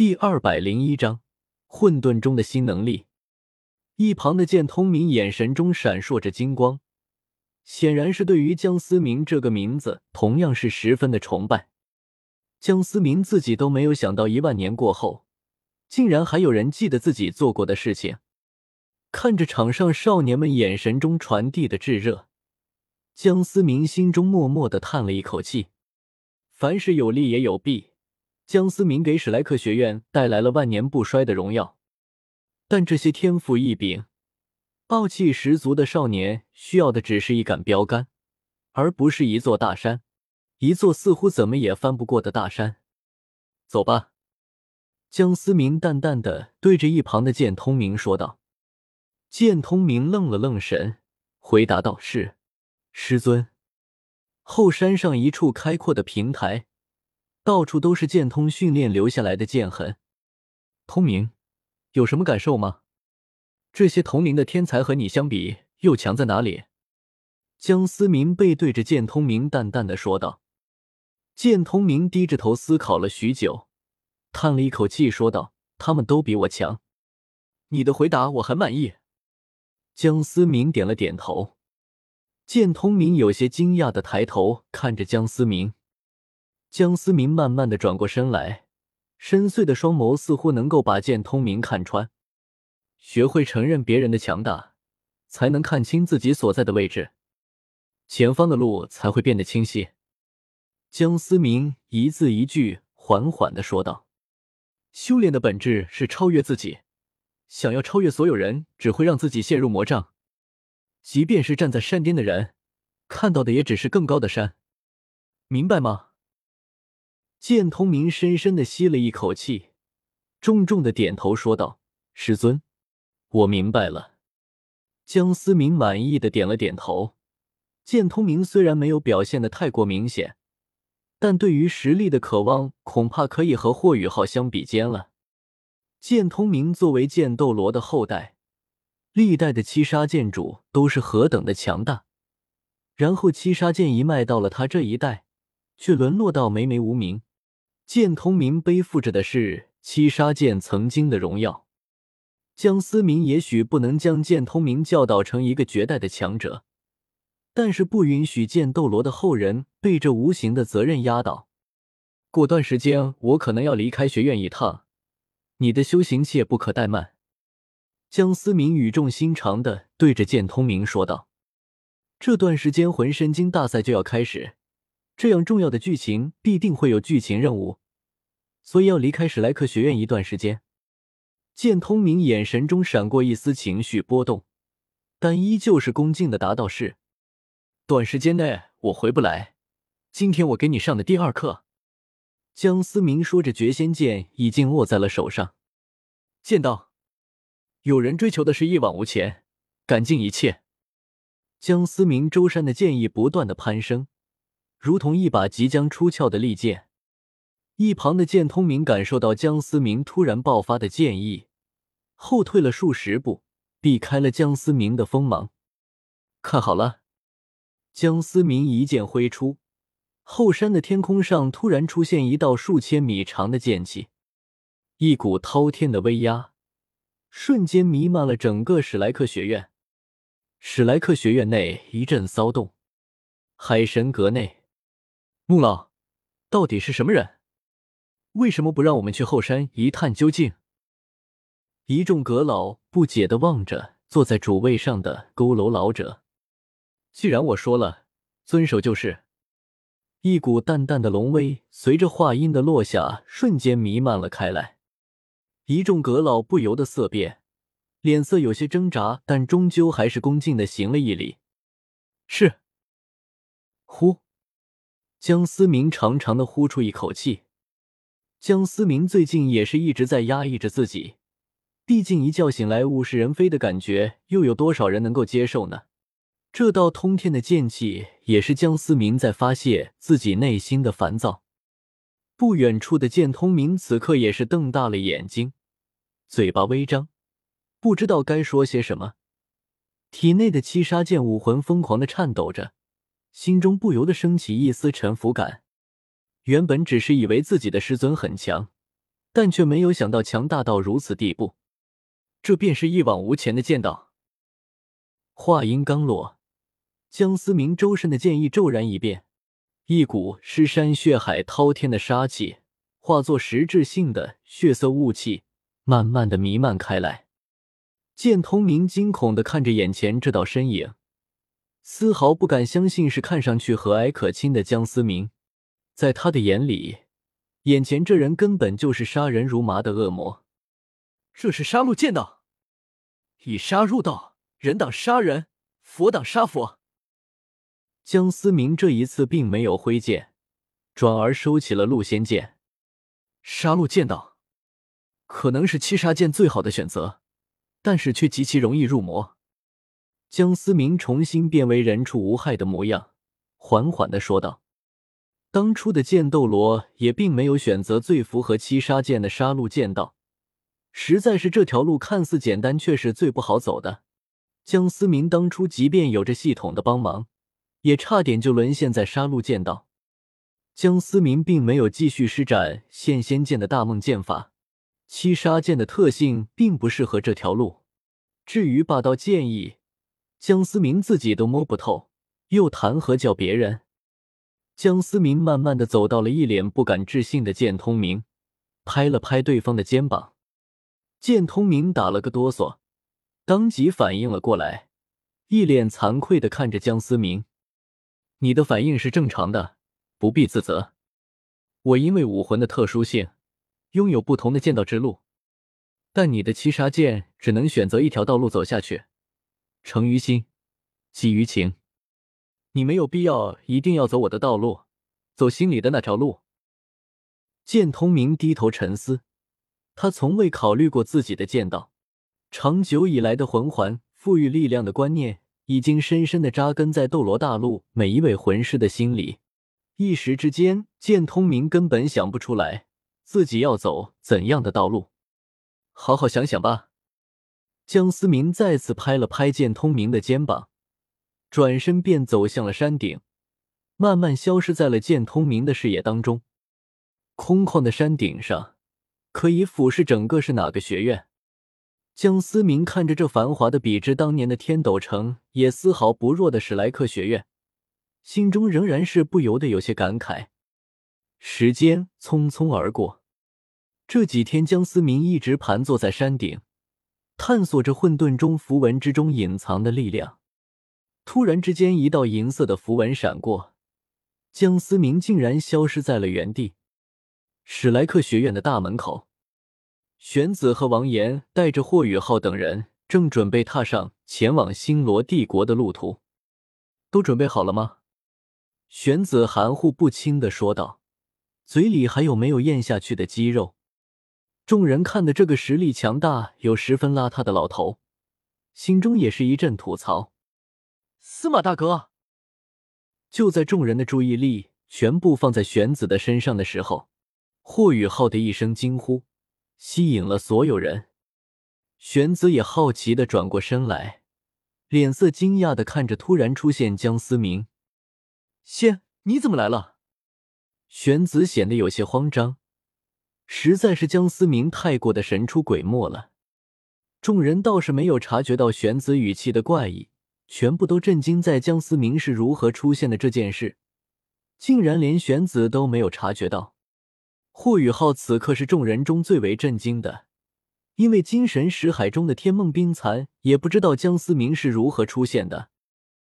第二百零一章混沌中的新能力。一旁的剑通明眼神中闪烁着金光，显然是对于江思明这个名字同样是十分的崇拜。江思明自己都没有想到，一万年过后，竟然还有人记得自己做过的事情。看着场上少年们眼神中传递的炙热，江思明心中默默的叹了一口气。凡事有利也有弊。江思明给史莱克学院带来了万年不衰的荣耀，但这些天赋异禀、傲气十足的少年需要的只是一杆标杆，而不是一座大山，一座似乎怎么也翻不过的大山。走吧，江思明淡淡的对着一旁的剑通明说道。剑通明愣了愣神，回答道：“是，师尊。”后山上一处开阔的平台。到处都是剑通训练留下来的剑痕。通明，有什么感受吗？这些同龄的天才和你相比，又强在哪里？江思明背对着剑通明，淡淡的说道。剑通明低着头思考了许久，叹了一口气，说道：“他们都比我强。”你的回答我很满意。江思明点了点头。剑通明有些惊讶的抬头看着江思明。江思明慢慢的转过身来，深邃的双眸似乎能够把剑通明看穿。学会承认别人的强大，才能看清自己所在的位置，前方的路才会变得清晰。江思明一字一句缓缓的说道：“修炼的本质是超越自己，想要超越所有人，只会让自己陷入魔障。即便是站在山巅的人，看到的也只是更高的山，明白吗？”剑通明深深的吸了一口气，重重的点头说道：“师尊，我明白了。”江思明满意的点了点头。剑通明虽然没有表现的太过明显，但对于实力的渴望恐怕可以和霍雨浩相比肩了。剑通明作为剑斗罗的后代，历代的七杀剑主都是何等的强大，然后七杀剑一脉到了他这一代，却沦落到没没无名。剑通明背负着的是七杀剑曾经的荣耀，江思明也许不能将剑通明教导成一个绝代的强者，但是不允许剑斗罗的后人被这无形的责任压倒。过段时间我可能要离开学院一趟，你的修行切不可怠慢。江思明语重心长的对着剑通明说道：“这段时间魂神经大赛就要开始。”这样重要的剧情必定会有剧情任务，所以要离开史莱克学院一段时间。剑通明眼神中闪过一丝情绪波动，但依旧是恭敬的答道：“是，短时间内我回不来。今天我给你上的第二课。”江思明说着，绝仙剑已经握在了手上。剑道，有人追求的是一往无前，赶尽一切。江思明周山的剑意不断的攀升。如同一把即将出鞘的利剑，一旁的剑通明感受到江思明突然爆发的剑意，后退了数十步，避开了江思明的锋芒。看好了，江思明一剑挥出，后山的天空上突然出现一道数千米长的剑气，一股滔天的威压瞬间弥漫了整个史莱克学院。史莱克学院内一阵骚动，海神阁内。穆老，到底是什么人？为什么不让我们去后山一探究竟？一众阁老不解的望着坐在主位上的佝偻老者。既然我说了，遵守就是。一股淡淡的龙威随着话音的落下，瞬间弥漫了开来。一众阁老不由得色变，脸色有些挣扎，但终究还是恭敬的行了一礼。是。呼。江思明长长的呼出一口气。江思明最近也是一直在压抑着自己，毕竟一觉醒来物是人非的感觉，又有多少人能够接受呢？这道通天的剑气也是江思明在发泄自己内心的烦躁。不远处的剑通明此刻也是瞪大了眼睛，嘴巴微张，不知道该说些什么。体内的七杀剑武魂疯狂的颤抖着。心中不由得升起一丝臣服感。原本只是以为自己的师尊很强，但却没有想到强大到如此地步。这便是一往无前的剑道。话音刚落，江思明周身的剑意骤然一变，一股尸山血海、滔天的杀气化作实质性的血色雾气，慢慢的弥漫开来。剑通明惊恐的看着眼前这道身影，丝毫不敢相信是看上去和蔼可亲的江思明，在他的眼里，眼前这人根本就是杀人如麻的恶魔。这是杀戮剑道，以杀入道，人挡杀人，佛挡杀佛。江思明这一次并没有挥剑，转而收起了戮仙剑。杀戮剑道可能是七杀剑最好的选择。但是却极其容易入魔。江思明重新变为人畜无害的模样，缓缓的说道：“当初的剑斗罗也并没有选择最符合七杀剑的杀戮剑道，实在是这条路看似简单，却是最不好走的。江思明当初即便有着系统的帮忙，也差点就沦陷在杀戮剑道。江思明并没有继续施展现仙剑的大梦剑法。”七杀剑的特性并不适合这条路。至于霸道剑意，江思明自己都摸不透，又谈何叫别人？江思明慢慢的走到了一脸不敢置信的剑通明，拍了拍对方的肩膀。剑通明打了个哆嗦，当即反应了过来，一脸惭愧的看着江思明：“你的反应是正常的，不必自责。我因为武魂的特殊性。”拥有不同的剑道之路，但你的七杀剑只能选择一条道路走下去。成于心，基于情，你没有必要一定要走我的道路，走心里的那条路。剑通明低头沉思，他从未考虑过自己的剑道，长久以来的魂环赋予力量的观念，已经深深的扎根在斗罗大陆每一位魂师的心里。一时之间，剑通明根本想不出来。自己要走怎样的道路？好好想想吧。江思明再次拍了拍剑通明的肩膀，转身便走向了山顶，慢慢消失在了剑通明的视野当中。空旷的山顶上，可以俯视整个是哪个学院？江思明看着这繁华的比之当年的天斗城也丝毫不弱的史莱克学院，心中仍然是不由得有些感慨。时间匆匆而过。这几天，江思明一直盘坐在山顶，探索着混沌中符文之中隐藏的力量。突然之间，一道银色的符文闪过，江思明竟然消失在了原地。史莱克学院的大门口，玄子和王岩带着霍雨浩等人正准备踏上前往星罗帝国的路途。都准备好了吗？玄子含糊不清的说道，嘴里还有没有咽下去的鸡肉。众人看的这个实力强大又十分邋遢的老头，心中也是一阵吐槽。司马大哥，就在众人的注意力全部放在玄子的身上的时候，霍雨浩的一声惊呼吸引了所有人。玄子也好奇的转过身来，脸色惊讶的看着突然出现江思明。仙，你怎么来了？玄子显得有些慌张。实在是江思明太过的神出鬼没了，众人倒是没有察觉到玄子语气的怪异，全部都震惊在江思明是如何出现的这件事，竟然连玄子都没有察觉到。霍雨浩此刻是众人中最为震惊的，因为精神石海中的天梦冰蚕也不知道江思明是如何出现的，